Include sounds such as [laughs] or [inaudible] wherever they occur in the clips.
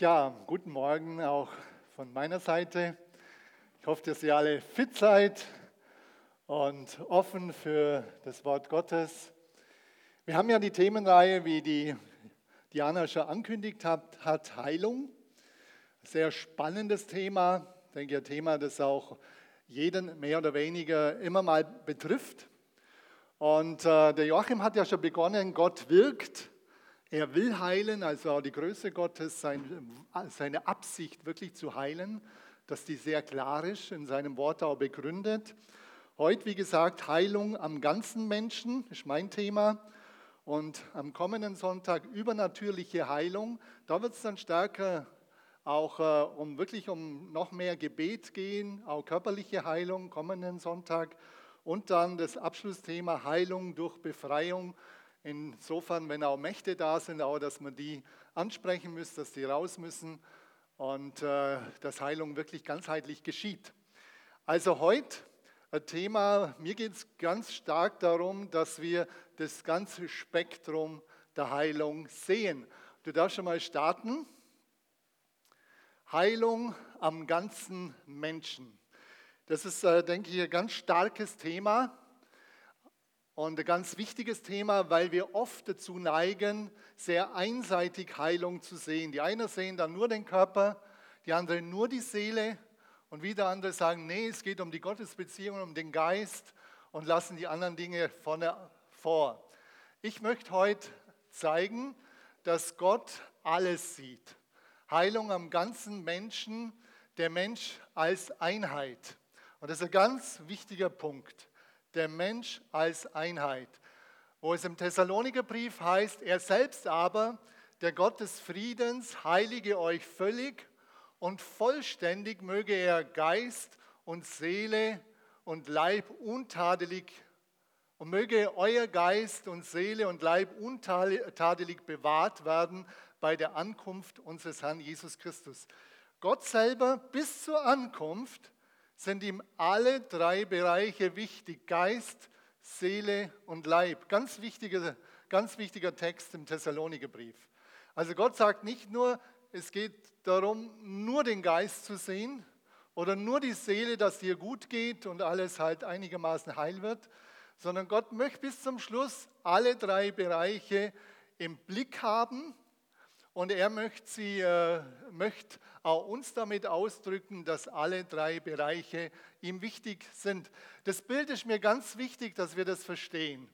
Ja, guten Morgen auch von meiner Seite. Ich hoffe, dass ihr alle fit seid und offen für das Wort Gottes. Wir haben ja die Themenreihe, wie die Diana schon angekündigt hat, hat Heilung. Sehr spannendes Thema. Ich denke, ein Thema, das auch jeden mehr oder weniger immer mal betrifft. Und äh, der Joachim hat ja schon begonnen, Gott wirkt. Er will heilen, also auch die Größe Gottes, seine Absicht wirklich zu heilen, dass die sehr klar ist, in seinem Wort auch begründet. Heute, wie gesagt, Heilung am ganzen Menschen ist mein Thema. Und am kommenden Sonntag übernatürliche Heilung. Da wird es dann stärker auch äh, um wirklich um noch mehr Gebet gehen, auch körperliche Heilung kommenden Sonntag. Und dann das Abschlussthema Heilung durch Befreiung Insofern, wenn auch Mächte da sind, auch, dass man die ansprechen muss, dass die raus müssen und äh, dass Heilung wirklich ganzheitlich geschieht. Also heute ein Thema, mir geht es ganz stark darum, dass wir das ganze Spektrum der Heilung sehen. Du darfst schon mal starten. Heilung am ganzen Menschen. Das ist, äh, denke ich, ein ganz starkes Thema. Und ein ganz wichtiges Thema, weil wir oft dazu neigen, sehr einseitig Heilung zu sehen. Die einen sehen dann nur den Körper, die anderen nur die Seele und wieder andere sagen, nee, es geht um die Gottesbeziehung, um den Geist und lassen die anderen Dinge vorne vor. Ich möchte heute zeigen, dass Gott alles sieht. Heilung am ganzen Menschen, der Mensch als Einheit. Und das ist ein ganz wichtiger Punkt der Mensch als Einheit. Wo es im Thessalonikerbrief heißt, er selbst aber, der Gott des Friedens, heilige euch völlig und vollständig möge er Geist und Seele und Leib untadelig und möge euer Geist und Seele und Leib untadelig bewahrt werden bei der Ankunft unseres Herrn Jesus Christus. Gott selber bis zur Ankunft sind ihm alle drei Bereiche wichtig, Geist, Seele und Leib. Ganz wichtiger, ganz wichtiger Text im Thessalonikerbrief. Also Gott sagt nicht nur, es geht darum, nur den Geist zu sehen oder nur die Seele, dass dir gut geht und alles halt einigermaßen heil wird, sondern Gott möchte bis zum Schluss alle drei Bereiche im Blick haben und er möchte, sie, äh, möchte auch uns damit ausdrücken, dass alle drei Bereiche ihm wichtig sind. Das Bild ist mir ganz wichtig, dass wir das verstehen.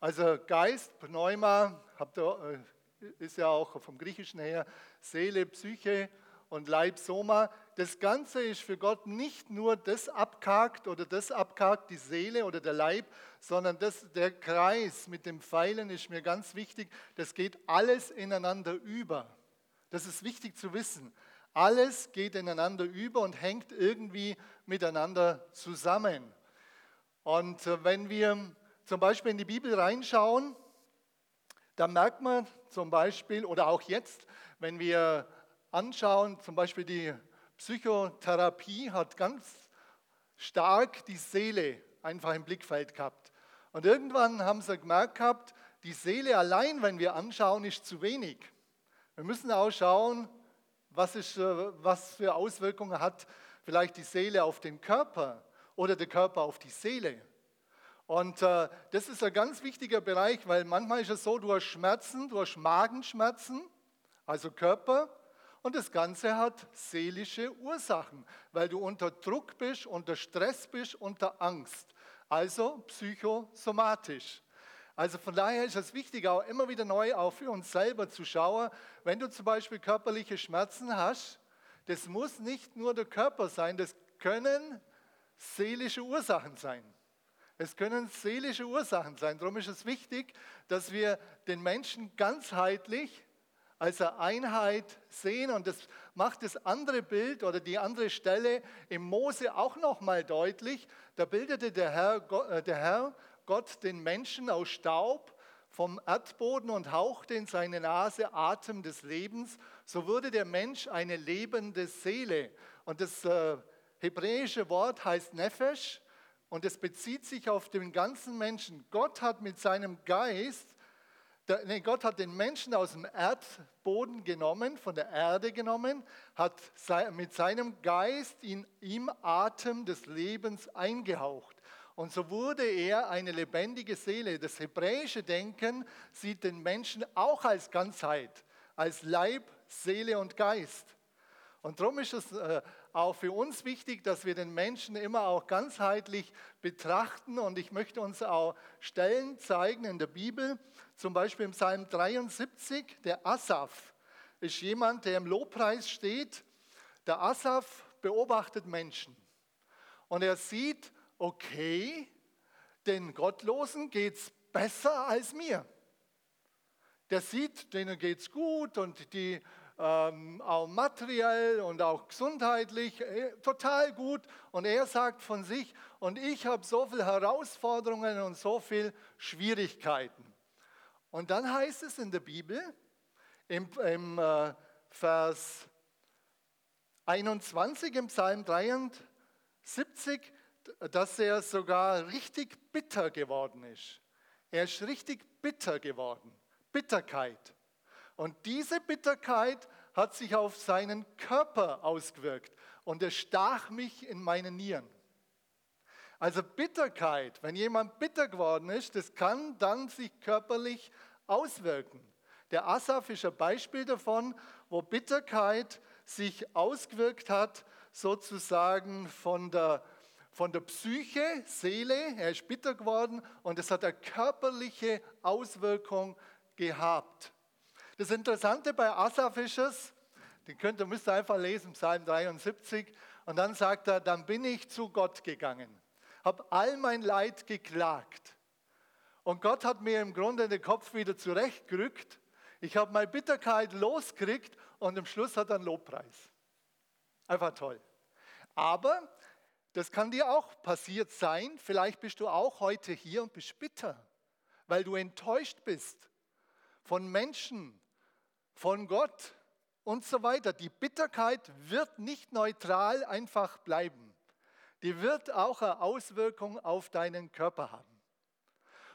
Also Geist, Pneuma, ihr, äh, ist ja auch vom Griechischen her Seele, Psyche und Leib, Soma. Das Ganze ist für Gott nicht nur das abkackt oder das abkackt, die Seele oder der Leib, sondern das, der Kreis mit dem Pfeilen ist mir ganz wichtig. Das geht alles ineinander über. Das ist wichtig zu wissen. Alles geht ineinander über und hängt irgendwie miteinander zusammen. Und äh, wenn wir zum Beispiel in die Bibel reinschauen, dann merkt man zum Beispiel, oder auch jetzt, wenn wir anschauen, zum Beispiel die Psychotherapie hat ganz stark die Seele einfach im Blickfeld gehabt. Und irgendwann haben sie gemerkt gehabt, die Seele allein, wenn wir anschauen, ist zu wenig. Wir müssen auch schauen, was, ist, äh, was für Auswirkungen hat vielleicht die Seele auf den Körper oder der Körper auf die Seele. Und äh, das ist ein ganz wichtiger Bereich, weil manchmal ist es so, du hast Schmerzen, du hast Magenschmerzen, also Körper, und das Ganze hat seelische Ursachen, weil du unter Druck bist, unter Stress bist, unter Angst. Also psychosomatisch. Also von daher ist es wichtig, auch immer wieder neu auch für uns selber zu schauen, wenn du zum Beispiel körperliche Schmerzen hast, das muss nicht nur der Körper sein, das können seelische Ursachen sein. Es können seelische Ursachen sein. Darum ist es wichtig, dass wir den Menschen ganzheitlich als eine Einheit sehen. Und das macht das andere Bild oder die andere Stelle im Mose auch nochmal deutlich. Da bildete der Herr, äh, der Herr Gott den Menschen aus Staub vom Erdboden und hauchte in seine Nase Atem des Lebens. So wurde der Mensch eine lebende Seele. Und das äh, hebräische Wort heißt Nefesh und es bezieht sich auf den ganzen Menschen. Gott hat mit seinem Geist Der, nee, Gott hat den Menschen aus dem Erdboden genommen, von der Erde genommen, hat mit seinem Geist in ihm Atem des Lebens eingehaucht. Und so wurde er eine lebendige Seele. Das hebräische Denken sieht den Menschen auch als Ganzheit, als Leib, Seele und Geist. Und darum ist es äh, auch für uns wichtig, dass wir den Menschen immer auch ganzheitlich betrachten. Und ich möchte uns auch Stellen zeigen in der Bibel, zum Beispiel im Psalm 73, der Asaf ist jemand, der im Lobpreis steht. Der Asaf beobachtet Menschen und er sieht, okay, den Gottlosen geht es besser als mir. Der sieht, denen geht es gut und die ähm, auch materiell und auch gesundheitlich äh, total gut. Und er sagt von sich, und ich habe so viele Herausforderungen und so viele Schwierigkeiten. Und dann heißt es in der Bibel, im, im äh, Vers 21 im Psalm 73, dass er sogar richtig bitter geworden ist. Er ist richtig bitter geworden. Bitterkeit. Und diese Bitterkeit hat sich auf seinen Körper ausgewirkt und er stach mich in meine Nieren. Also Bitterkeit, wenn jemand bitter geworden ist, das kann dann sich körperlich auswirken. Der Asaf ist ein Beispiel davon, wo Bitterkeit sich ausgewirkt hat, sozusagen von der, von der Psyche, Seele, er ist bitter geworden und es hat eine körperliche Auswirkung gehabt. Das Interessante bei Asaf ist es, den könnt ihr, müsst ihr einfach lesen, Psalm 73, und dann sagt er, dann bin ich zu Gott gegangen, habe all mein Leid geklagt. Und Gott hat mir im Grunde den Kopf wieder zurechtgerückt. Ich habe meine Bitterkeit losgekriegt und am Schluss hat er einen Lobpreis. Einfach toll. Aber das kann dir auch passiert sein. Vielleicht bist du auch heute hier und bist bitter, weil du enttäuscht bist von Menschen, von Gott und so weiter. Die Bitterkeit wird nicht neutral einfach bleiben. Die wird auch eine Auswirkung auf deinen Körper haben.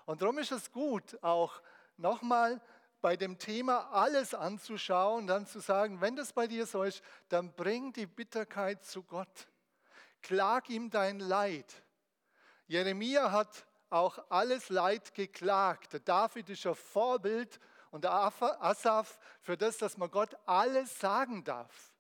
Und darum ist es gut, auch nochmal bei dem Thema alles anzuschauen, dann zu sagen, wenn das bei dir so ist, dann bring die Bitterkeit zu Gott. Klag ihm dein Leid. Jeremia hat auch alles Leid geklagt. David ist ein Vorbild und der Asaf für das, dass man Gott alles sagen darf.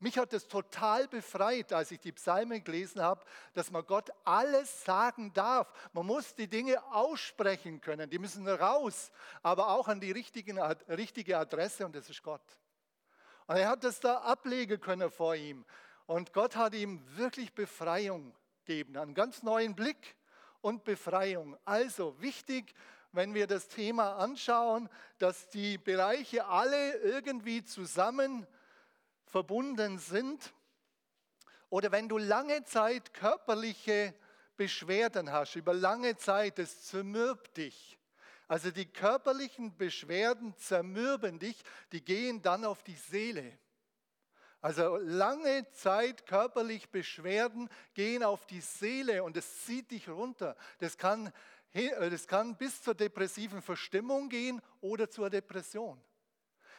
Mich hat es total befreit, als ich die Psalmen gelesen habe, dass man Gott alles sagen darf. Man muss die Dinge aussprechen können, die müssen raus, aber auch an die richtige Adresse und das ist Gott. Und er hat das da ablegen können vor ihm. Und Gott hat ihm wirklich Befreiung gegeben, einen ganz neuen Blick und Befreiung. Also wichtig, wenn wir das Thema anschauen, dass die Bereiche alle irgendwie zusammen verbunden sind. Oder wenn du lange Zeit körperliche Beschwerden hast, über lange Zeit, das zermürbt dich. Also die körperlichen Beschwerden zermürben dich, die gehen dann auf die Seele. Also lange Zeit körperlich Beschwerden gehen auf die Seele und es zieht dich runter. Das kann das kann bis zur depressiven Verstimmung gehen oder zur Depression.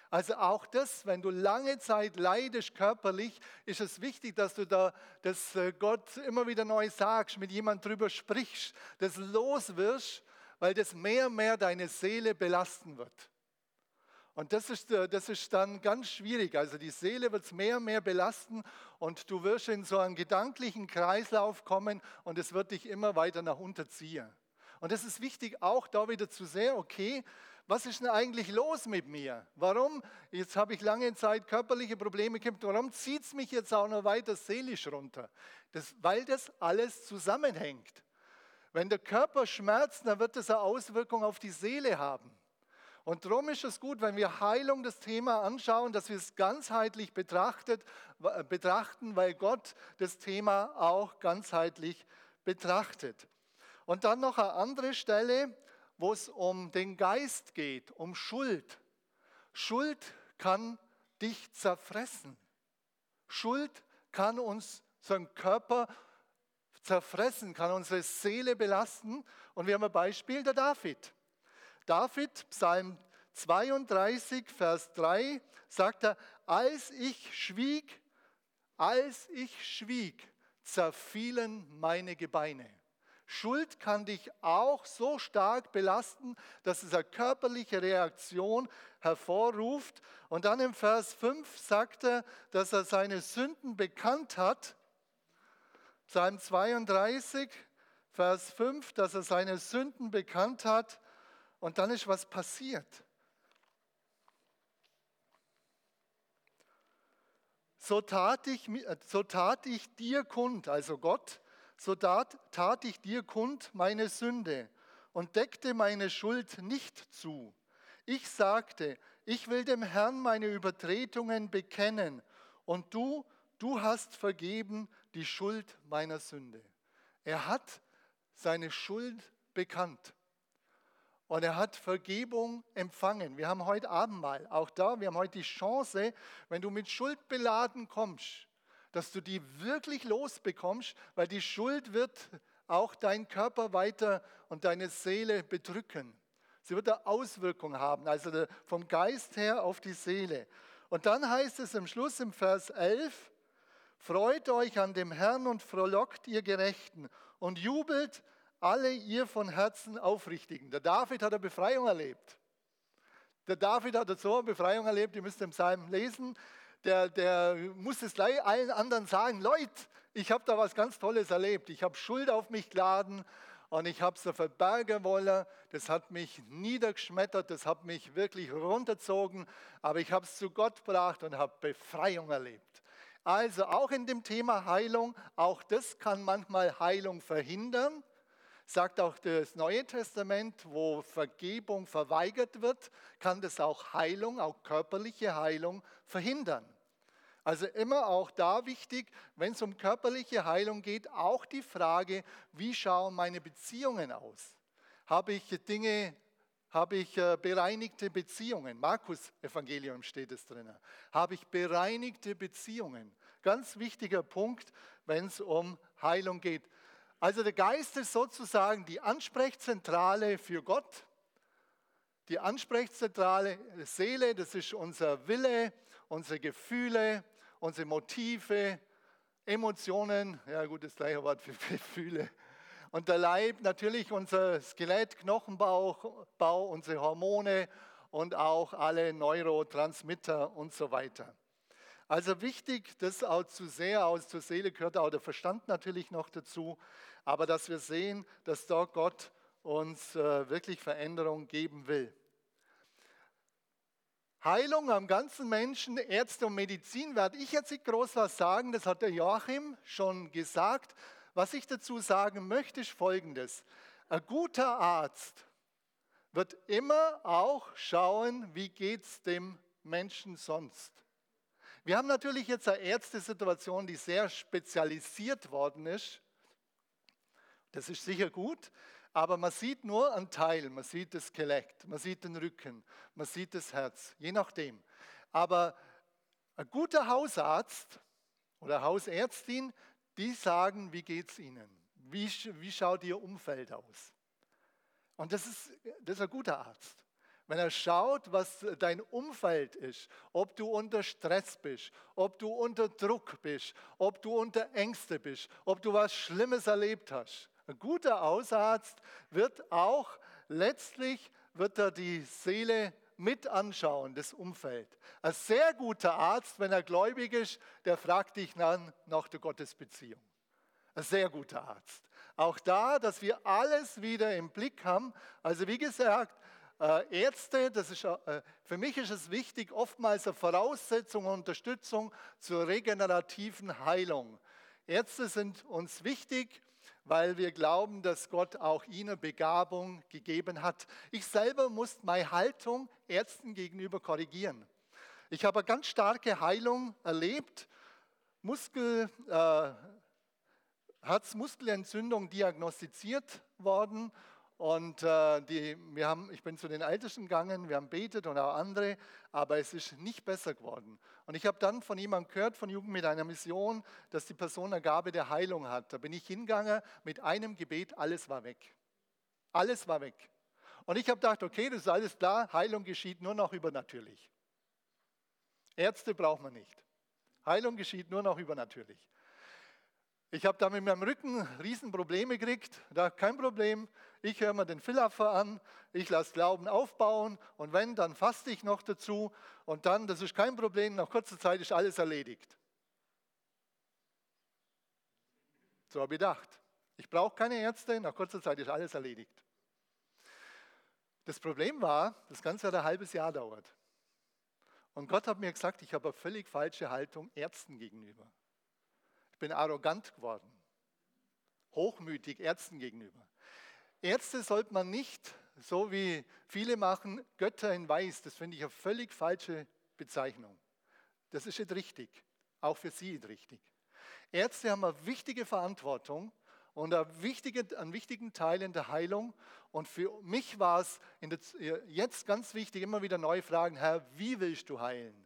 Also auch das, wenn du lange Zeit leidest körperlich, ist es wichtig, dass du da das äh, Gott immer wieder neu sagst, mit jemand drüber sprichst, das los wirst, weil das mehr und mehr deine Seele belasten wird. Und das ist, äh, das ist dann ganz schwierig. Also die Seele wird es mehr und mehr belasten und du wirst in so einen gedanklichen Kreislauf kommen und es wird dich immer weiter nach unten ziehen. Und es ist wichtig, auch da wieder zu sehen, okay, was ist denn eigentlich los mit mir? Warum? Jetzt habe ich lange Zeit körperliche Probleme gehabt. Warum zieht es mich jetzt auch noch weiter seelisch runter? Das, weil das alles zusammenhängt. Wenn der Körper schmerzt, dann wird das eine Auswirkung auf die Seele haben. Und darum ist es gut, wenn wir Heilung das Thema anschauen, dass wir es ganzheitlich betrachtet, betrachten, weil Gott das Thema auch ganzheitlich betrachtet. Und dann noch eine andere Stelle, wo es um den Geist geht, um Schuld. Schuld kann dich zerfressen. Schuld kann uns, unseren Körper zerfressen, kann unsere Seele belasten. Und wir haben ein Beispiel, der David. David, Psalm 32, Vers 3 sagt er, als ich schwieg, als ich schwieg, zerfielen meine Gebeine. Schuld kann dich auch so stark belasten, dass es eine körperliche Reaktion hervorruft. Und dann im Vers 5 sagt er, dass er seine Sünden bekannt hat. Psalm 32, Vers 5, dass er seine Sünden bekannt hat. Und dann ist was passiert. So tat ich, so tat ich dir kund, also Gott, so tat, tat ich dir kund meine Sünde und deckte meine Schuld nicht zu. Ich sagte, ich will dem Herrn meine Übertretungen bekennen und du, du hast vergeben die Schuld meiner Sünde. Er hat seine Schuld bekannt und er hat Vergebung empfangen. Wir haben heute Abendmahl, auch da, wir haben heute die Chance, wenn du mit Schuld beladen kommst, dass du die wirklich losbekommst, weil die Schuld wird auch deinen Körper weiter und deine Seele bedrücken. Sie wird eine Auswirkung haben, also vom Geist her auf die Seele. Und dann heißt es im Schluss im Vers 11, Freut euch an dem Herrn und frohlockt ihr Gerechten und jubelt alle ihr von Herzen Aufrichtigen. Der David hat eine Befreiung erlebt. Der David hat so eine Befreiung erlebt, ihr müsst im Psalm lesen der, der muss es allen anderen sagen, Leute, ich habe da was ganz Tolles erlebt. Ich habe Schuld auf mich geladen und ich habe es verbergen wollen. Das hat mich niedergeschmettert, das hat mich wirklich runterzogen, aber ich habe es zu Gott gebracht und habe Befreiung erlebt. Also auch in dem Thema Heilung, auch das kann manchmal Heilung verhindern sagt auch das Neue Testament, wo Vergebung verweigert wird, kann das auch Heilung, auch körperliche Heilung verhindern. Also immer auch da wichtig, wenn es um körperliche Heilung geht, auch die Frage, wie schauen meine Beziehungen aus? Habe ich Dinge, habe ich äh, bereinigte Beziehungen? Markus Evangelium steht es drin. Habe ich bereinigte Beziehungen? Ganz wichtiger Punkt, wenn es um Heilung geht. Also der Geist ist sozusagen die Ansprechzentrale für Gott. Die Ansprechzentrale Seele, das ist unser Wille, unsere Gefühle, unsere Motive, Emotionen, ja gut, das gleiche Wort für [laughs] Gefühle. Und der Leib natürlich unser Skelett, Knochenbau, Bau, unsere Hormone und auch alle Neurotransmitter und so weiter. Also wichtig, das auch zu sehr aus zur Seele gehört auch der Verstand natürlich noch dazu, aber dass wir sehen, dass dort Gott uns äh, wirklich Veränderung geben will. Heilung am ganzen Menschen, Ärzte und Medizin, werde ich jetzt nicht groß was sagen, das hat der Joachim schon gesagt. Was ich dazu sagen möchte, ist Folgendes. Ein guter Arzt wird immer auch schauen, wie geht es dem Menschen sonst. Wir haben natürlich jetzt eine Ärztesituation, die sehr spezialisiert worden ist. Das ist sicher gut, aber man sieht nur einen Teil. Man sieht das Skelett, man sieht den Rücken, man sieht das Herz, je nachdem. Aber ein guter Hausarzt oder Hausärztin, die sagen, wie geht es ihnen? Wie, wie schaut ihr Umfeld aus? Und das ist, das ist ein guter Arzt. Wenn er schaut, was dein Umfeld ist, ob du unter Stress bist, ob du unter Druck bist, ob du unter Ängste bist, ob du was Schlimmes erlebt hast, ein guter Hausarzt wird auch letztlich wird er die Seele mit anschauen, das Umfeld. Ein sehr guter Arzt, wenn er gläubig ist, der fragt dich dann nach der Gottesbeziehung. Ein sehr guter Arzt. Auch da, dass wir alles wieder im Blick haben. Also wie gesagt, äh, Ärzte, das ist, äh, für mich ist es wichtig, oftmals eine Voraussetzung und Unterstützung zur regenerativen Heilung. Ärzte sind uns wichtig, weil wir glauben, dass Gott auch ihnen Begabung gegeben hat. Ich selber muss meine Haltung Ärzten gegenüber korrigieren. Ich habe eine ganz starke Heilung erlebt, Muskel, äh, Herzmuskelentzündung diagnostiziert worden und äh, die, wir haben, ich bin zu den Ältesten gegangen, wir haben betet und auch andere, aber es ist nicht besser geworden. Und ich habe dann von jemandem gehört, von Jugend mit einer Mission, dass die Person eine Gabe der Heilung hat. Da bin ich hingegangen, mit einem Gebet, alles war weg. Alles war weg. Und ich habe gedacht, okay, das ist alles klar, Heilung geschieht nur noch übernatürlich. Ärzte braucht man nicht. Heilung geschieht nur noch übernatürlich. Ich habe da mit meinem Rücken Riesenprobleme gekriegt. Da kein Problem. Ich höre mir den Philaffer an, ich lasse Glauben aufbauen und wenn, dann faste ich noch dazu und dann, das ist kein Problem, nach kurzer Zeit ist alles erledigt. So habe ich gedacht. Ich brauche keine Ärzte, nach kurzer Zeit ist alles erledigt. Das Problem war, das Ganze hat ein halbes Jahr dauert. Und Gott hat mir gesagt, ich habe eine völlig falsche Haltung Ärzten gegenüber. Ich bin arrogant geworden, hochmütig Ärzten gegenüber. Ärzte sollte man nicht, so wie viele machen, Götter in Weiß. Das finde ich eine völlig falsche Bezeichnung. Das ist nicht richtig, auch für Sie nicht richtig. Ärzte haben eine wichtige Verantwortung und einen wichtigen, einen wichtigen Teil in der Heilung. Und für mich war es jetzt ganz wichtig, immer wieder neu fragen, Herr, wie willst du heilen?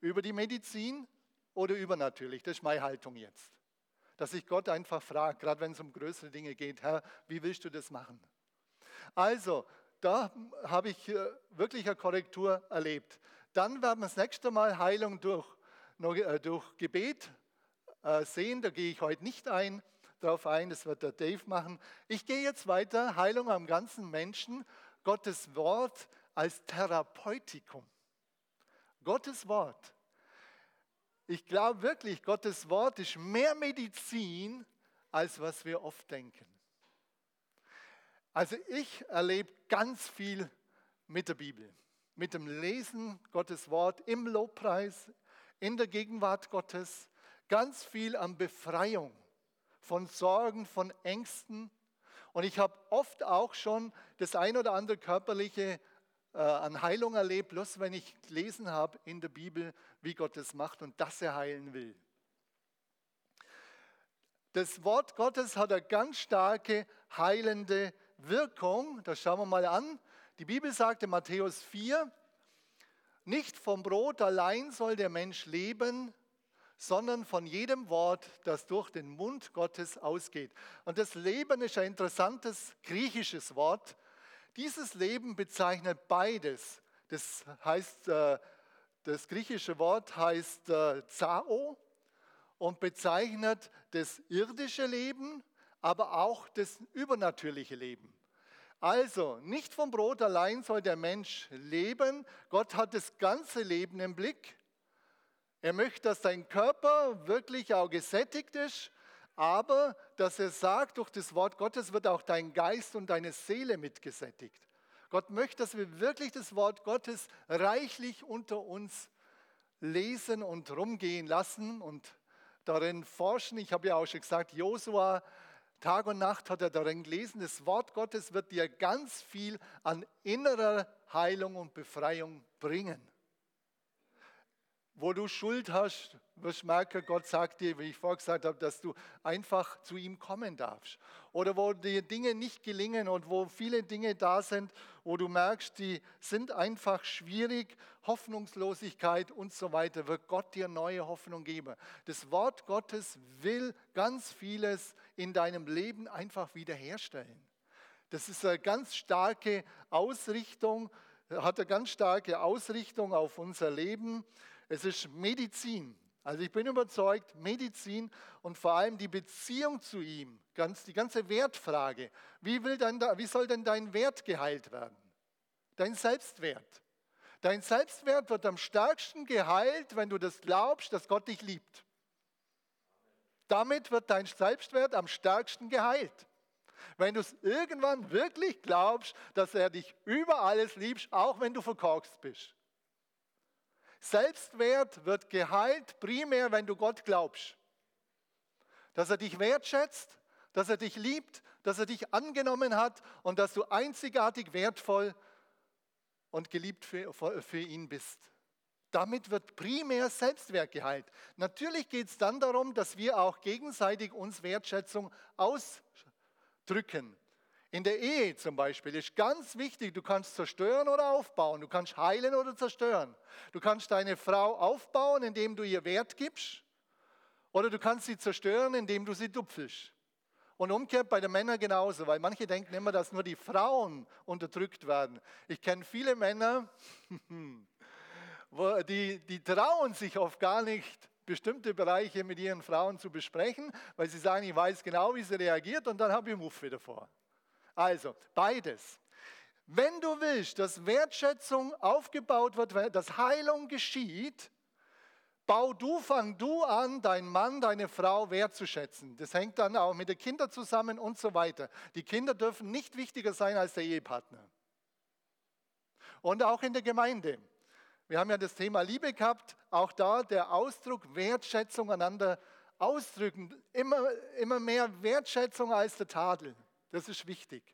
Über die Medizin oder übernatürlich? Das ist meine Haltung jetzt. Dass ich Gott einfach frage, gerade wenn es um größere Dinge geht, Herr, wie willst du das machen? Also, da habe ich äh, wirklich eine Korrektur erlebt. Dann werden wir das nächste Mal Heilung durch, äh, durch Gebet äh, sehen. Da gehe ich heute nicht ein, darauf ein, das wird der Dave machen. Ich gehe jetzt weiter, Heilung am ganzen Menschen, Gottes Wort als Therapeutikum. Gottes Wort. Ich glaube wirklich, Gottes Wort ist mehr Medizin, als was wir oft denken. Also ich erlebe ganz viel mit der Bibel, mit dem Lesen Gottes Wort im Lobpreis, in der Gegenwart Gottes, ganz viel an Befreiung von Sorgen, von Ängsten. Und ich habe oft auch schon das ein oder andere körperliche an Heilung erlebt, bloß wenn ich gelesen habe in der Bibel, wie Gott es macht und dass er heilen will. Das Wort Gottes hat eine ganz starke heilende Wirkung. Das schauen wir mal an. Die Bibel sagt in Matthäus 4, nicht vom Brot allein soll der Mensch leben, sondern von jedem Wort, das durch den Mund Gottes ausgeht. Und das Leben ist ein interessantes griechisches Wort. Dieses Leben bezeichnet beides. Das heißt, äh, das griechische Wort heißt äh, Zao und bezeichnet das irdische Leben, aber auch das übernatürliche Leben. Also, nicht vom Brot allein soll der Mensch leben. Gott hat das ganze Leben im Blick. Er möchte, dass dein Körper wirklich auch gesättigt ist, aber dass er sagt, durch das Wort Gottes wird auch dein Geist und deine Seele mitgesättigt. Gott möchte, dass wir wirklich das Wort Gottes reichlich unter uns lesen und rumgehen lassen und darin forschen. Ich habe ja auch schon gesagt, Josua, Tag und Nacht hat er darin gelesen, das Wort Gottes wird dir ganz viel an innerer Heilung und Befreiung bringen wo du Schuld hast, wirst du merken, Gott sagt dir, wie ich vorher gesagt habe, dass du einfach zu ihm kommen darfst. Oder wo dir Dinge nicht gelingen und wo viele Dinge da sind, wo du merkst, die sind einfach schwierig, Hoffnungslosigkeit und so weiter, wird Gott dir neue Hoffnung geben. Das Wort Gottes will ganz vieles in deinem Leben einfach wiederherstellen. Das ist eine ganz starke Ausrichtung, hat eine ganz starke Ausrichtung auf unser Leben. Es ist Medizin. Also ich bin überzeugt, Medizin und vor allem die Beziehung zu ihm, ganz, die ganze Wertfrage. Wie, will denn wie soll denn dein Wert geheilt werden? Dein Selbstwert. Dein Selbstwert wird am stärksten geheilt, wenn du das glaubst, dass Gott dich liebt. Damit wird dein Selbstwert am stärksten geheilt. Wenn du es irgendwann wirklich glaubst, dass er dich über alles liebt, auch wenn du verkorkst bist. Selbstwert wird geheilt primär, wenn du Gott glaubst. Dass er dich wertschätzt, dass er dich liebt, dass er dich angenommen hat und dass du einzigartig wertvoll und geliebt für, für ihn bist. Damit wird primär Selbstwert geheilt. Natürlich geht es dann darum, dass wir auch gegenseitig uns Wertschätzung ausdrücken. In der Ehe zum Beispiel ist ganz wichtig, du kannst zerstören oder aufbauen, du kannst heilen oder zerstören. Du kannst deine Frau aufbauen, indem du ihr Wert gibst, oder du kannst sie zerstören, indem du sie dupfelst. Und umgekehrt bei den Männern genauso, weil manche denken immer, dass nur die Frauen unterdrückt werden. Ich kenne viele Männer, [laughs] die, die trauen sich oft gar nicht, bestimmte Bereiche mit ihren Frauen zu besprechen, weil sie sagen, ich weiß genau, wie sie reagiert und dann habe ich Muff wieder vor. Also, beides. Wenn du willst, dass Wertschätzung aufgebaut wird, dass Heilung geschieht, bau du, fang du an, deinen Mann, deine Frau wertzuschätzen. Das hängt dann auch mit den Kindern zusammen und so weiter. Die Kinder dürfen nicht wichtiger sein als der Ehepartner. Und auch in der Gemeinde. Wir haben ja das Thema Liebe gehabt, auch da der Ausdruck Wertschätzung einander ausdrücken. Immer, immer mehr Wertschätzung als der Tadel. Das ist wichtig.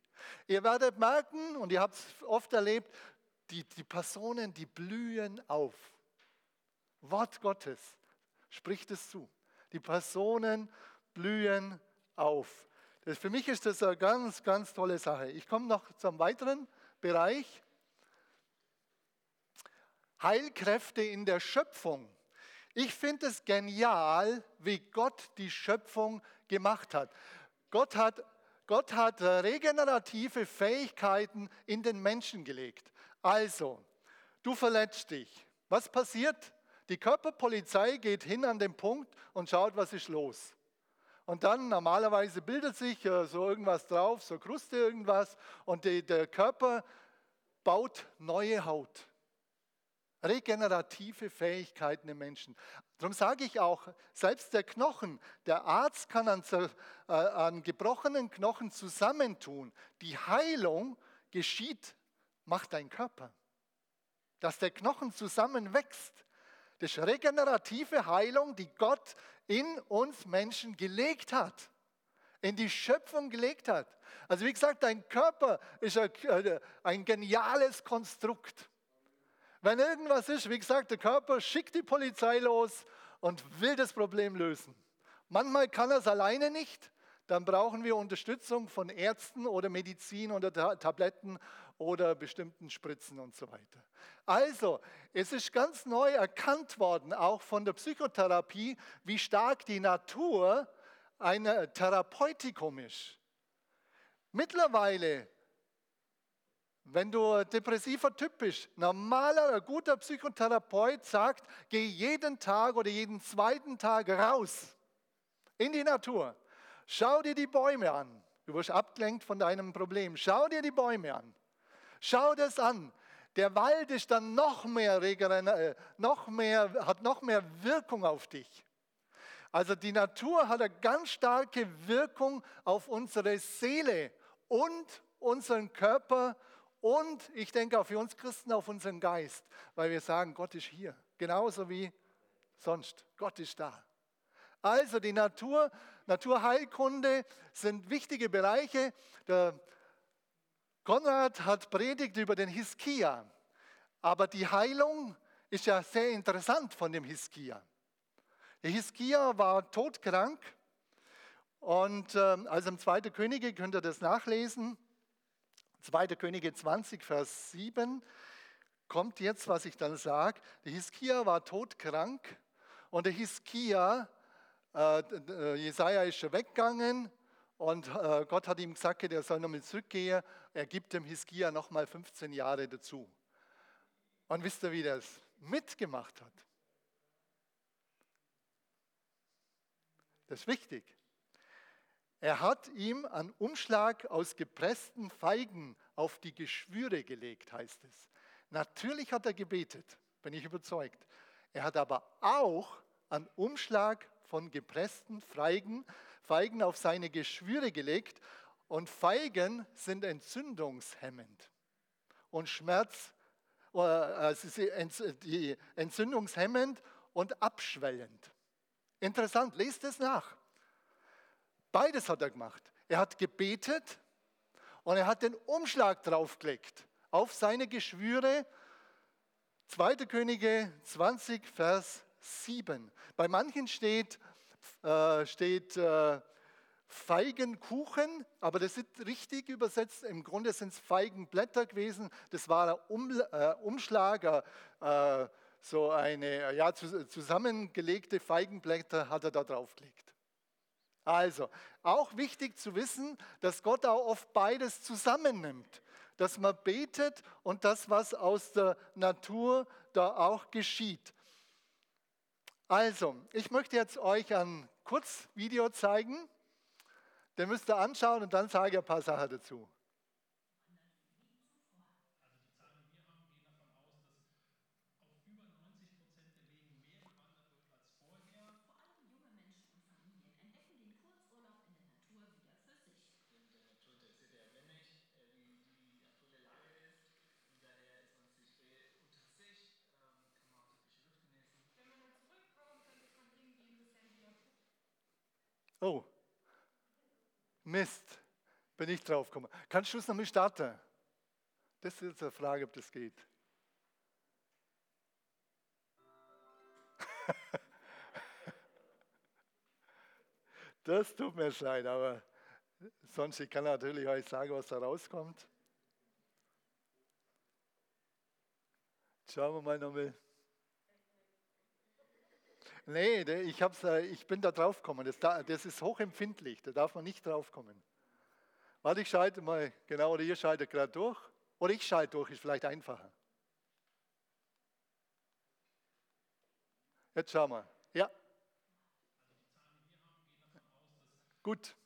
Ihr werdet merken, und ihr habt es oft erlebt, die, die Personen, die blühen auf. Wort Gottes spricht es zu. Die Personen blühen auf. Das, für mich ist das eine ganz, ganz tolle Sache. Ich komme noch zum weiteren Bereich. Heilkräfte in der Schöpfung. Ich finde es genial, wie Gott die Schöpfung gemacht hat. Gott hat, Gott hat regenerative Fähigkeiten in den Menschen gelegt. Also, du verletzt dich. Was passiert? Die Körperpolizei geht hin an den Punkt und schaut, was ist los. Und dann normalerweise bildet sich äh, so irgendwas drauf, so Kruste irgendwas und die, der Körper baut neue Haut. Regenerative Fähigkeiten im Menschen. Darum sage ich auch, selbst der Knochen, der Arzt kann an, äh, an gebrochenen Knochen zusammentun. Die Heilung geschieht, macht dein Körper. Dass der Knochen zusammenwächst. Das ist regenerative Heilung, die Gott in uns Menschen gelegt hat, in die Schöpfung gelegt hat. Also wie gesagt, dein Körper ist ein, äh, ein geniales Konstrukt. Wenn irgendwas ist, wie gesagt, der Körper schickt die Polizei los und will das Problem lösen. Manchmal kann er es alleine nicht, dann brauchen wir Unterstützung von Ärzten oder Medizin oder Tabletten oder bestimmten Spritzen und so weiter. Also, es ist ganz neu erkannt worden, auch von der Psychotherapie, wie stark die Natur ein Therapeutikum ist. Mittlerweile, wenn du depressiver Typ bist, normaler, guter Psychotherapeut sagt, geh jeden Tag oder jeden zweiten Tag raus in die Natur. Schau dir die Bäume an. Du wirst abgelenkt von deinem Problem. Schau dir die Bäume an. Schau das an. Der Wald ist dann noch mehr, äh, noch mehr, hat noch mehr Wirkung auf dich. Also die Natur hat eine ganz starke Wirkung auf unsere Seele und unseren Körper und ich denke auch für uns Christen auf unseren Geist, weil wir sagen, Gott ist hier, genauso wie sonst. Gott ist da. Also die Natur, Naturheilkunde sind wichtige Bereiche. Der Konrad hat predigt über den Hiskia, aber die Heilung ist ja sehr interessant von dem Hiskia. Der Hiskia war todkrank und äh, also im 2. Könige könnt ihr das nachlesen. 2. Könige 20, Vers 7 kommt jetzt, was ich dann sage. Der Hiskia war todkrank und der Hiskia äh, äh, Jesaja ist schon weggegangen und äh, Gott hat ihm gesagt, er soll nochmal zurückgehen. Er gibt dem Hiskia nochmal 15 Jahre dazu. Und wisst ihr, wie es mitgemacht hat? Das ist wichtig. Er hat ihm einen Umschlag aus gepressten Feigen auf die Geschwüre gelegt, heißt es. Natürlich hat er gebetet, bin ich überzeugt. Er hat aber auch einen Umschlag von gepressten Feigen, Feigen auf seine Geschwüre gelegt. Und Feigen sind entzündungshemmend und Schmerz, äh, die entzündungshemmend und abschwellend. Interessant, lest es nach. Beides hat er gemacht. Er hat gebetet und er hat den Umschlag draufgelegt auf seine Geschwüre. 2. Könige 20, Vers 7. Bei manchen steht, äh, steht äh, Feigenkuchen, aber das ist richtig übersetzt. Im Grunde sind es Feigenblätter gewesen. Das war ein um, äh, Umschlag, äh, so eine ja, zusammengelegte Feigenblätter hat er da draufgelegt. Also, auch wichtig zu wissen, dass Gott auch oft beides zusammennimmt. Dass man betet und das, was aus der Natur da auch geschieht. Also, ich möchte jetzt euch ein Kurzvideo zeigen. Den müsst ihr anschauen und dann sage ich ein paar Sachen dazu. Oh, Mist, bin ich drauf gekommen. Kannst du es nochmal starten? Das ist jetzt eine Frage, ob das geht. [laughs] Das tut mir leid, aber sonst ich kann natürlich euch sagen, was da rauskommt. Schauen wir mal nochmal. Nee, ich, hab's, äh, ich bin da drauf gekommen. Das, das ist hochempfindlich, da darf man nicht drauf kommen. Warte, ich schalte mal, genau, oder ihr schaltet gerade durch. Oder ich schalte durch, ist vielleicht einfacher. Jetzt schauen wir. Ja. Gut.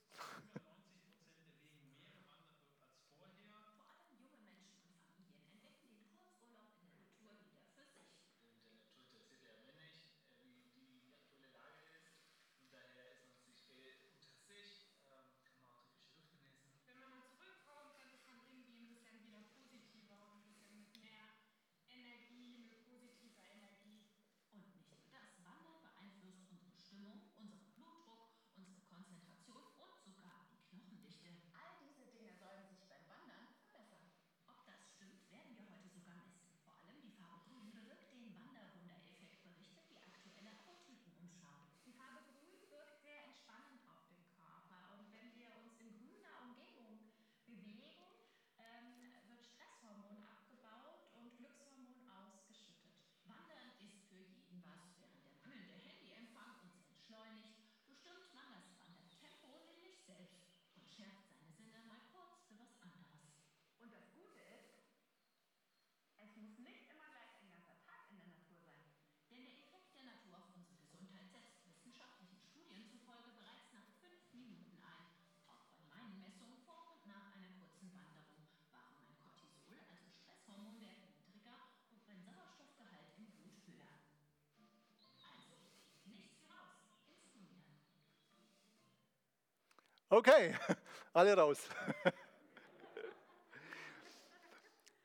Okay, [laughs] alle raus. [laughs]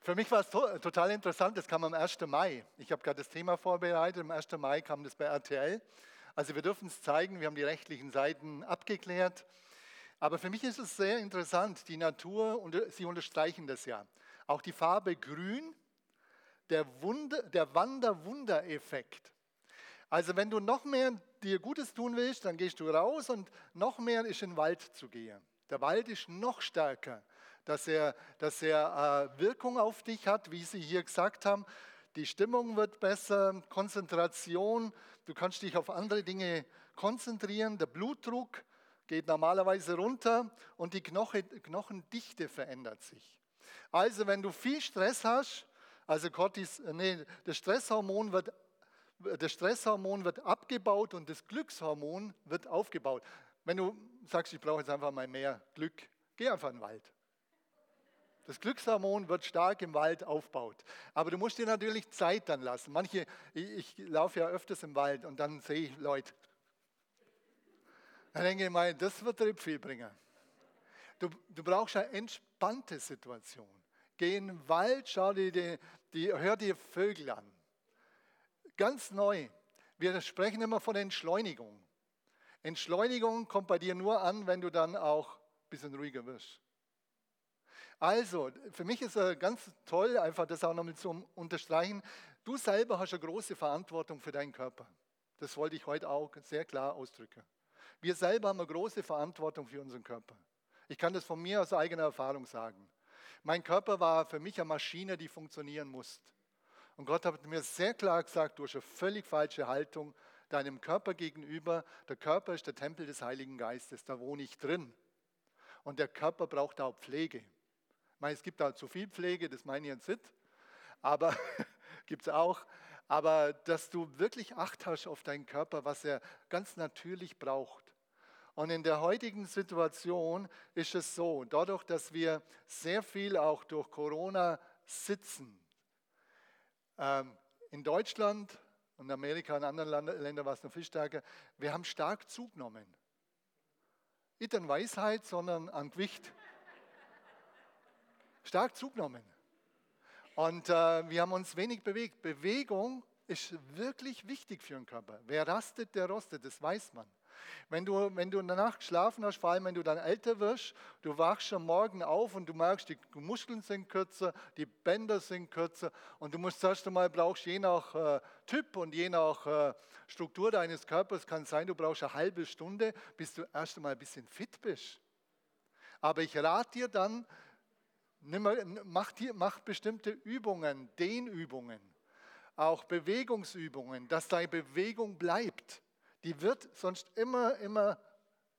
Für mich war es total interessant, das kam am 1. Mai. Ich habe gerade das Thema vorbereitet, am 1. Mai kam das bei RTL. Also wir dürfen es zeigen, wir haben die rechtlichen Seiten abgeklärt. Aber für mich ist es sehr interessant, die Natur, und Sie unterstreichen das ja. Auch die Farbe grün, der, Wunder, der Wander-Wunder-Effekt. Also wenn du noch mehr dir Gutes tun willst, dann gehst du raus und noch mehr ist in den Wald zu gehen. Der Wald ist noch stärker, dass er, dass er äh, Wirkung auf dich hat, wie Sie hier gesagt haben. Die Stimmung wird besser, Konzentration, du kannst dich auf andere Dinge konzentrieren, der Blutdruck geht normalerweise runter und die Knochendichte verändert sich. Also wenn du viel Stress hast, also Cortis, nee, das Stresshormon wird das Stresshormon wird abgebaut und das Glückshormon wird aufgebaut. Wenn du sagst, ich brauche jetzt einfach mal mehr Glück, geh einfach in den Wald. Das Glückshormon wird stark im Wald aufgebaut. Aber du musst dir natürlich Zeit dann lassen. Manche, ich, ich laufe ja öfters im Wald und dann sehe ich Leute. Dann denke ich mal, das wird dir viel bringen. Du, du brauchst eine entspannte Situation. Geh in den Wald, schau dir die, die, hör dir Vögel an. Ganz neu. Wir sprechen immer von Entschleunigung. Entschleunigung kommt bei dir nur an, wenn du dann auch ein bisschen ruhiger wirst. Also, für mich ist es ganz toll, einfach das auch nochmal zu unterstreichen. Du selber hast eine große Verantwortung für deinen Körper. Das wollte ich heute auch sehr klar ausdrücken. Wir selber haben eine große Verantwortung für unseren Körper. Ich kann das von mir aus eigener Erfahrung sagen. Mein Körper war für mich eine Maschine, die funktionieren musste. Und Gott hat mir sehr klar gesagt, du hast eine völlig falsche Haltung, deinem Körper gegenüber, der Körper ist der Tempel des Heiligen Geistes, da wohne ich drin. Und der Körper braucht auch Pflege. Ich meine, es gibt auch zu viel Pflege, das meine ich jetzt nicht, aber [laughs] gibt es auch. Aber dass du wirklich Acht hast auf deinen Körper, was er ganz natürlich braucht. Und in der heutigen Situation ist es so, dadurch, dass wir sehr viel auch durch Corona sitzen, in Deutschland und Amerika und anderen Ländern war es noch viel stärker, wir haben stark zugenommen. Nicht an Weisheit, sondern an Gewicht. Stark zugenommen. Und äh, wir haben uns wenig bewegt. Bewegung ist wirklich wichtig für den Körper. Wer rastet, der rostet, das weiß man. Wenn du, wenn du in der Nacht geschlafen hast, vor allem wenn du dann älter wirst, du wachst am Morgen auf und du merkst, die Muskeln sind kürzer, die Bänder sind kürzer und du musst erst einmal brauchst je nach äh, Typ und je nach äh, Struktur deines Körpers kann sein, du brauchst eine halbe Stunde, bis du erst einmal ein bisschen fit bist. Aber ich rate dir dann, mach, dir, mach bestimmte Übungen, Dehnübungen, auch Bewegungsübungen, dass deine Bewegung bleibt die wird sonst immer, immer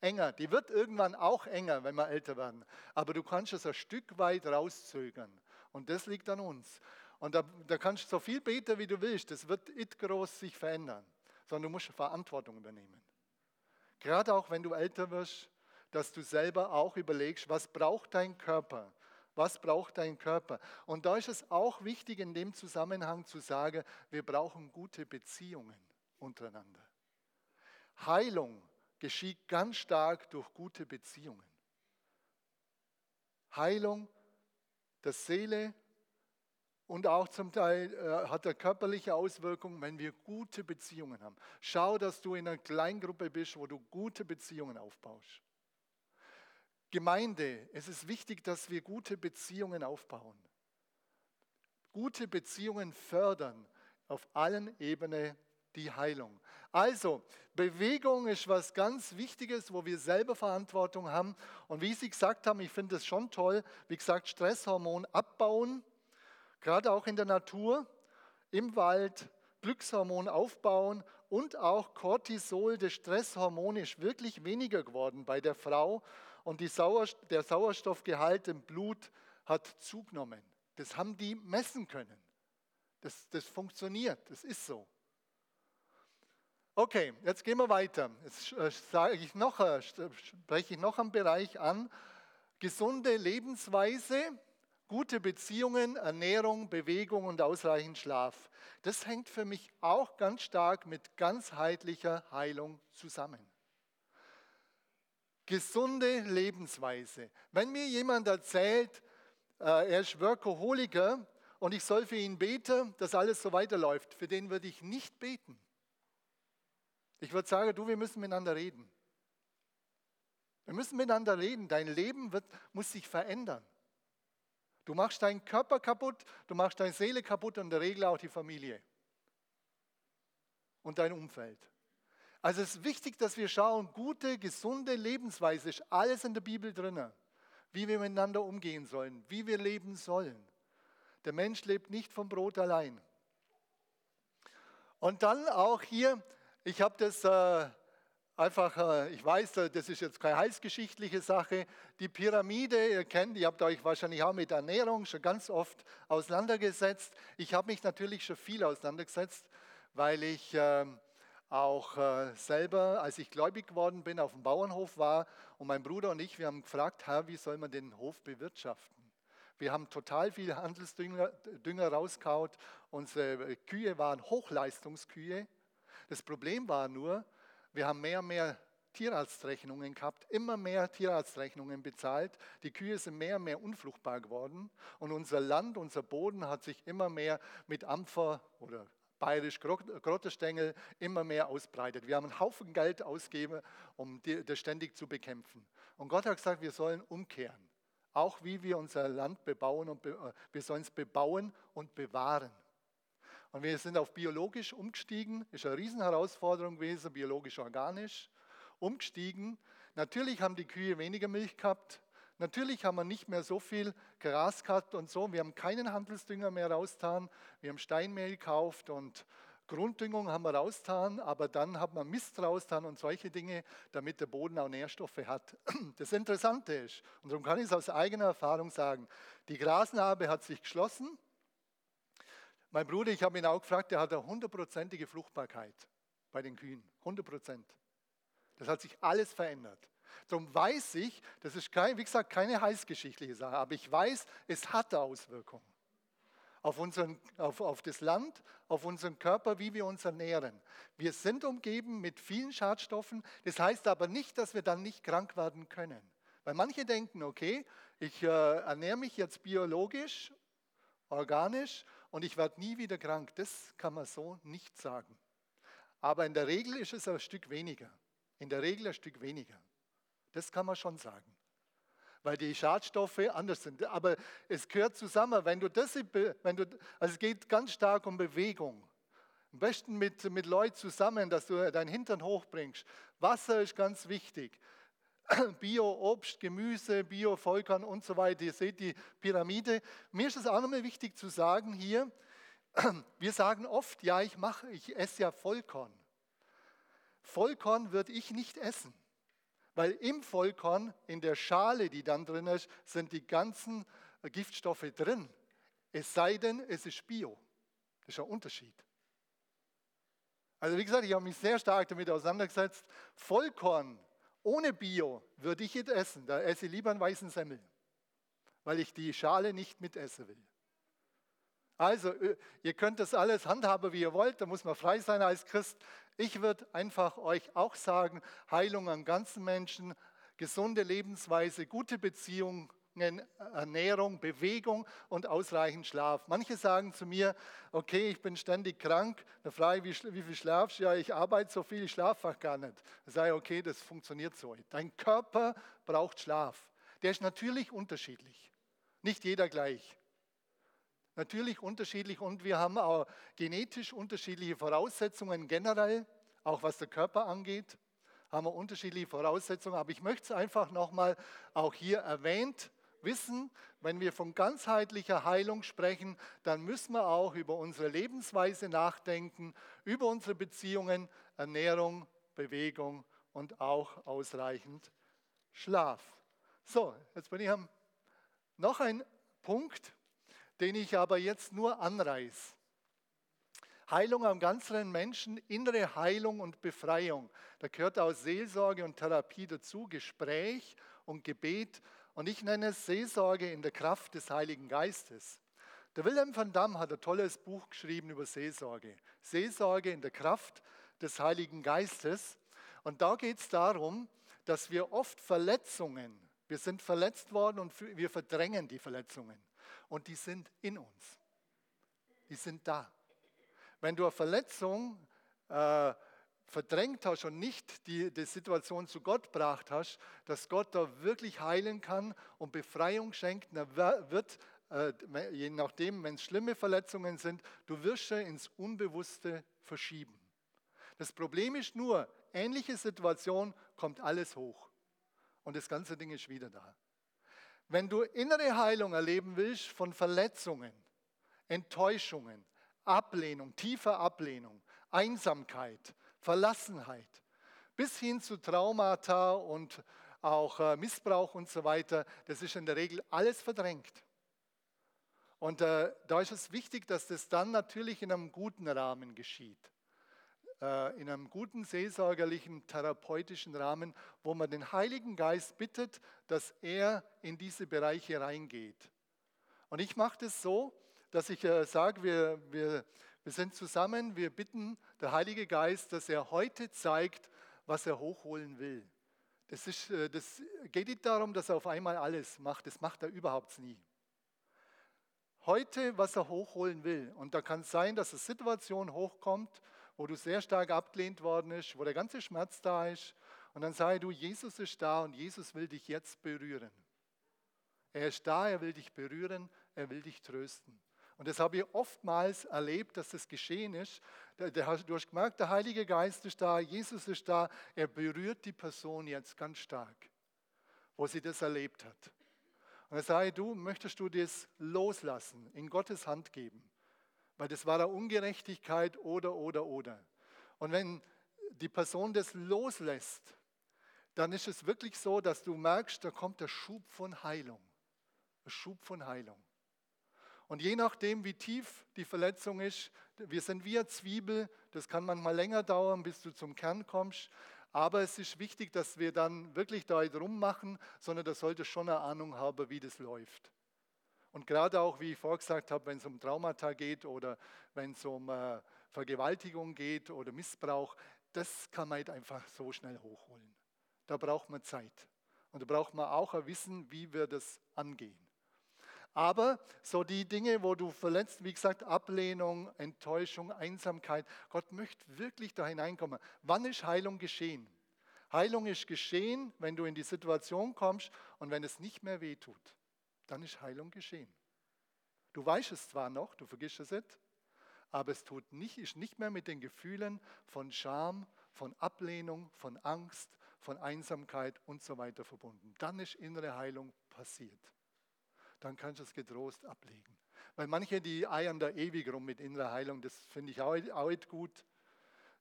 enger. Die wird irgendwann auch enger, wenn wir älter werden. Aber du kannst es ein Stück weit rauszögern. Und das liegt an uns. Und da, da kannst du so viel beten, wie du willst. Das wird nicht groß sich verändern, sondern du musst Verantwortung übernehmen. Gerade auch, wenn du älter wirst, dass du selber auch überlegst, was braucht dein Körper? Was braucht dein Körper? Und da ist es auch wichtig, in dem Zusammenhang zu sagen, wir brauchen gute Beziehungen untereinander. Heilung geschieht ganz stark durch gute Beziehungen. Heilung der Seele und auch zum Teil äh, hat er körperliche Auswirkungen, wenn wir gute Beziehungen haben. Schau, dass du in einer Kleingruppe bist, wo du gute Beziehungen aufbaust. Gemeinde, es ist wichtig, dass wir gute Beziehungen aufbauen. Gute Beziehungen fördern auf allen Ebenen die Heilung. Also, Bewegung ist was ganz Wichtiges, wo wir selber Verantwortung haben. Und wie Sie gesagt haben, ich finde es schon toll, wie gesagt, Stresshormon abbauen, gerade auch in der Natur, im Wald, Glückshormon aufbauen und auch Cortisol, das Stresshormon, ist wirklich weniger geworden bei der Frau und Sauerst der Sauerstoffgehalt im Blut hat zugenommen. Das haben die messen können. Das, das funktioniert, das ist so. Okay, jetzt gehen wir weiter. Jetzt äh, ich noch, äh, spreche ich noch einen Bereich an. Gesunde Lebensweise, gute Beziehungen, Ernährung, Bewegung und ausreichend Schlaf. Das hängt für mich auch ganz stark mit ganzheitlicher Heilung zusammen. Gesunde Lebensweise. Wenn mir jemand erzählt, äh, er ist Workaholiker und ich soll für ihn beten, dass alles so weiterläuft, für den würde ich nicht beten. Ich würde sagen, du, wir müssen miteinander reden. Wir müssen miteinander reden. Dein Leben wird, muss sich verändern. Du machst deinen Körper kaputt, du machst deine Seele kaputt und in der Regel auch die Familie und dein Umfeld. Also es ist wichtig, dass wir schauen, gute, gesunde Lebensweise ist alles in der Bibel drin, wie wir miteinander umgehen sollen, wie wir leben sollen. Der Mensch lebt nicht vom Brot allein. Und dann auch hier ich habe das äh, einfach, äh, ich weiß, äh, das ist jetzt keine heilsgeschichtliche Sache. Die Pyramide, ihr kennt, ihr habt euch wahrscheinlich auch mit Ernährung schon ganz oft auseinandergesetzt. Ich habe mich natürlich schon viel auseinandergesetzt, weil ich ähm, auch äh, selber, als ich gläubig geworden bin, auf dem Bauernhof war und mein Bruder und ich, wir haben gefragt, Herr, wie soll man den Hof bewirtschaften? Wir haben total viel Handelsdünger Dünger rausgehaut. Unsere Kühe waren Hochleistungskühe. Das Problem war nur, wir haben mehr und mehr Tierarztrechnungen gehabt, immer mehr Tierarztrechnungen bezahlt. Die Kühe sind mehr und mehr unfruchtbar geworden und unser Land, unser Boden hat sich immer mehr mit Ampfer oder bayerisch Grottestängel immer mehr ausbreitet. Wir haben einen Haufen Geld ausgegeben, um das ständig zu bekämpfen. Und Gott hat gesagt, wir sollen umkehren. Auch wie wir unser Land bebauen und äh, wir sollen es bebauen und bewahren. Und wir sind auf biologisch umgestiegen, ist eine Riesenherausforderung gewesen, biologisch-organisch umgestiegen. Natürlich haben die Kühe weniger Milch gehabt. Natürlich haben wir nicht mehr so viel Gras gehabt und so. Wir haben keinen Handelsdünger mehr rausgetan. Wir haben Steinmehl gekauft und Grunddüngung haben wir rausgetan, aber dann hat man Mist rausgetan und solche Dinge, damit der Boden auch Nährstoffe hat. [clears throat] Das Interessante ist, und darum kann ich es aus eigener Erfahrung sagen, die Grasnarbe hat sich geschlossen. Mein Bruder, ich habe ihn auch gefragt, der hat eine hundertprozentige Fruchtbarkeit bei den Kühen. 100 Prozent. Das hat sich alles verändert. Darum weiß ich, das ist kein, wie gesagt keine heißgeschichtliche Sache, aber ich weiß, es hat Auswirkungen auf, unseren, auf, auf das Land, auf unseren Körper, wie wir uns ernähren. Wir sind umgeben mit vielen Schadstoffen. Das heißt aber nicht, dass wir dann nicht krank werden können. Weil manche denken, okay, ich äh, ernähre mich jetzt biologisch, organisch und ich werde nie wieder krank. Das kann man so nicht sagen. Aber in der Regel ist es ein Stück weniger. In der Regel ein Stück weniger. Das kann man schon sagen weil die Schadstoffe anders sind. Aber es gehört zusammen. Wenn du das, wenn du, also es geht ganz stark um Bewegung. Am besten mit, mit Leuten zusammen, dass du deinen Hintern hochbringst. Wasser ist ganz wichtig. [coughs] Bio-Obst, Gemüse, Bio-Vollkorn und so weiter. Ihr seht die Pyramide. Mir ist es auch nochmal wichtig zu sagen hier, [coughs] wir sagen oft, ja, ich mache, ich esse ja Vollkorn. Vollkorn würde ich nicht essen. Weil im Vollkorn, in der Schale, die dann drin ist, sind die ganzen Giftstoffe drin. Es sei denn, es ist Bio. Das ist ein Unterschied. Also wie gesagt, ich habe mich sehr stark damit auseinandergesetzt. Vollkorn ohne Bio würde ich jetzt essen. Da esse ich lieber einen weißen Semmel, weil ich die Schale nicht mitessen will. Also, äh, ihr könnt das alles handhaben, wie ihr wollt, da muss man frei sein als Christ. Ich würde einfach euch auch sagen, Heilung an ganzen Menschen, gesunde Lebensweise, gute Beziehungen, Ernährung, Bewegung und ausreichend Schlaf. Manche sagen zu mir, okay, ich bin ständig krank. Da frage ich, wie, wie viel schlafst du? Ja, ich arbeite so viel, ich schlafe gar nicht. Da sage ich, okay, das funktioniert so. Dein Körper braucht Schlaf. Der ist natürlich unterschiedlich. Nicht jeder gleich. Natürlich unterschiedlich und wir haben auch genetisch unterschiedliche Voraussetzungen generell, auch was der Körper angeht, haben wir unterschiedliche Voraussetzungen. Aber ich möchte es einfach nochmal auch hier erwähnt wissen, wenn wir von ganzheitlicher Heilung sprechen, dann müssen wir auch über unsere Lebensweise nachdenken, über unsere Beziehungen, Ernährung, Bewegung und auch ausreichend Schlaf. So, jetzt bin ich am noch ein Punkt, den ich aber jetzt nur anreiß. Heilung am ganzen Menschen, innere Heilung und Befreiung. Da gehört auch Seelsorge und Therapie dazu, Gespräch und Gebet. Und ich nenne es Seelsorge in der Kraft des Heiligen Geistes. Der Wilhelm van Damme hat ein tolles Buch geschrieben über Seelsorge. Seelsorge in der Kraft des Heiligen Geistes. Und da geht es darum, dass wir oft Verletzungen, wir sind verletzt worden und wir verdrängen die Verletzungen und die sind in uns. Die sind da. Wenn du eine Verletzung äh, verdrängt hast und nicht die, die Situation zu Gott gebracht hast, dass Gott da wirklich heilen kann und Befreiung schenkt, dann wird, äh, je nachdem, wenn es schlimme Verletzungen sind, du wirst sie ins Unbewusste verschieben. Das Problem ist nur, ähnliche Situation kommt alles hoch und das ganze Ding ist wieder da. Wenn du innere Heilung erleben willst von Verletzungen, Enttäuschungen, Ablehnung, tiefer Ablehnung, Einsamkeit, Verlassenheit, bis hin zu Traumata und auch äh, Missbrauch und so weiter, das ist in der Regel alles verdrängt. Und äh, da ist es wichtig, dass das dann natürlich in einem guten Rahmen geschieht. Äh, in einem guten seelsorgerlichen, therapeutischen Rahmen, wo man den Heiligen Geist bittet, dass er in diese Bereiche reingeht. Und ich mache das so, dass ich äh, sage, wir, wir, wir sind zusammen, wir bitten der Heilige Geist, dass er heute zeigt, was er hochholen will. Das, ist, äh, das geht nicht darum, dass er auf einmal alles macht, das macht er überhaupt nie. Heute, was er hochholen will. Und da kann es sein, dass eine Situation hochkommt, wo du sehr stark abgelehnt worden bist, wo der ganze Schmerz da ist. Und dann sage du, Jesus ist da und Jesus will dich jetzt berühren. Er ist da, er will dich berühren, er will dich trösten. Und das habe ich oftmals erlebt, dass das geschehen ist. Du hast gemerkt, der Heilige Geist ist da, Jesus ist da, er berührt die Person jetzt ganz stark, wo sie das erlebt hat. Und dann sage ich, du, möchtest du das loslassen, in Gottes Hand geben? weil das war eine Ungerechtigkeit oder, oder, oder. Und wenn die Person das loslässt, dann ist es wirklich so, dass du merkst, da kommt der Schub von Heilung. Der Schub von Heilung. Und je nachdem, wie tief die Verletzung ist, wir sind wie eine Zwiebel, das kann manchmal länger dauern, bis du zum Kern kommst. Aber es ist wichtig, dass wir dann wirklich da drum machen, sondern da sollte schon eine Ahnung haben, wie das läuft. Und gerade auch, wie ich vorgesagt habe, wenn es um Traumata geht oder wenn es um äh, Vergewaltigung geht oder Missbrauch, das kann man nicht einfach so schnell hochholen. Da braucht man Zeit. Und da braucht man auch ein Wissen, wie wir das angehen. Aber so die Dinge, wo du verletzt, wie gesagt, Ablehnung, Enttäuschung, Einsamkeit, Gott möchte wirklich da hineinkommen. Wann ist Heilung geschehen? Heilung ist geschehen, wenn du in die Situation kommst und wenn es nicht mehr wehtut. Dann ist Heilung geschehen. Du weißt es zwar noch, du vergisst es nicht, aber es tut nicht, ist nicht mehr mit den Gefühlen von Scham, von Ablehnung, von Angst, von Einsamkeit und so weiter verbunden. Dann ist innere Heilung passiert dann kannst du es getrost ablegen. Weil manche, die eiern da ewig rum mit innerer Heilung, das finde ich auch, nicht gut.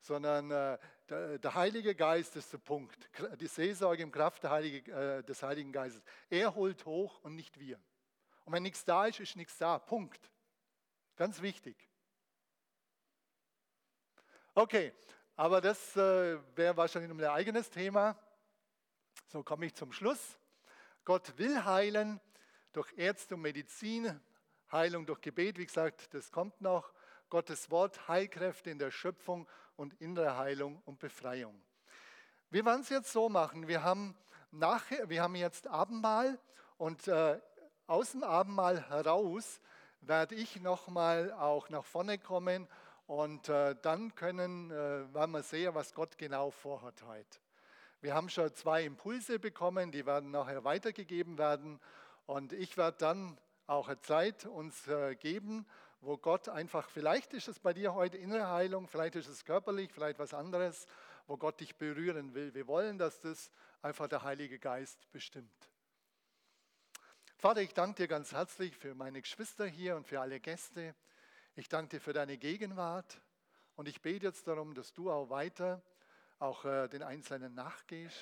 Sondern äh, der, der, Heilige Geist ist der Punkt. Die Seelsorge im Kraft Heilige, äh, des Heiligen Geistes. Er holt hoch und nicht wir. Und wenn nichts da ist, ist nichts da. Punkt. Ganz wichtig. Okay, aber das äh, wäre wahrscheinlich ein eigenes Thema. So komme ich zum Schluss. Gott will heilen, durch Ärzte und Medizin, Heilung durch Gebet, wie gesagt, das kommt noch. Gottes Wort, Heilkräfte in der Schöpfung und innere Heilung und Befreiung. Wir werden es jetzt so machen. Wir haben, nachher, wir haben jetzt Abendmahl und äh, aus dem Abendmahl heraus werde ich nochmal auch nach vorne kommen und äh, dann können, äh, werden wir sehen, was Gott genau vorhat heute. Wir haben schon zwei Impulse bekommen, die werden nachher weitergegeben werden. Und ich werde dann auch eine Zeit uns äh, geben, wo Gott einfach, vielleicht ist es bei dir heute innere Heilung, vielleicht ist es körperlich, vielleicht was anderes, wo Gott dich berühren will. Wir wollen, dass das einfach der Heilige Geist bestimmt. Vater, ich danke dir ganz herzlich für meine Geschwister hier und für alle Gäste. Ich danke dir für deine Gegenwart und ich bete jetzt darum, dass du auch weiter auch äh, den Einzelnen nachgehst.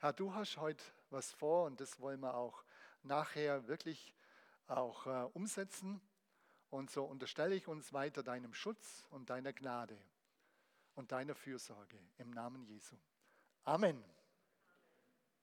Herr, du hast heute was vor und das wollen wir auch nachher wirklich auch äh, umsetzen. Und so unterstelle ich uns weiter deinem Schutz und deiner Gnade und deiner Fürsorge im Namen Jesu. Amen.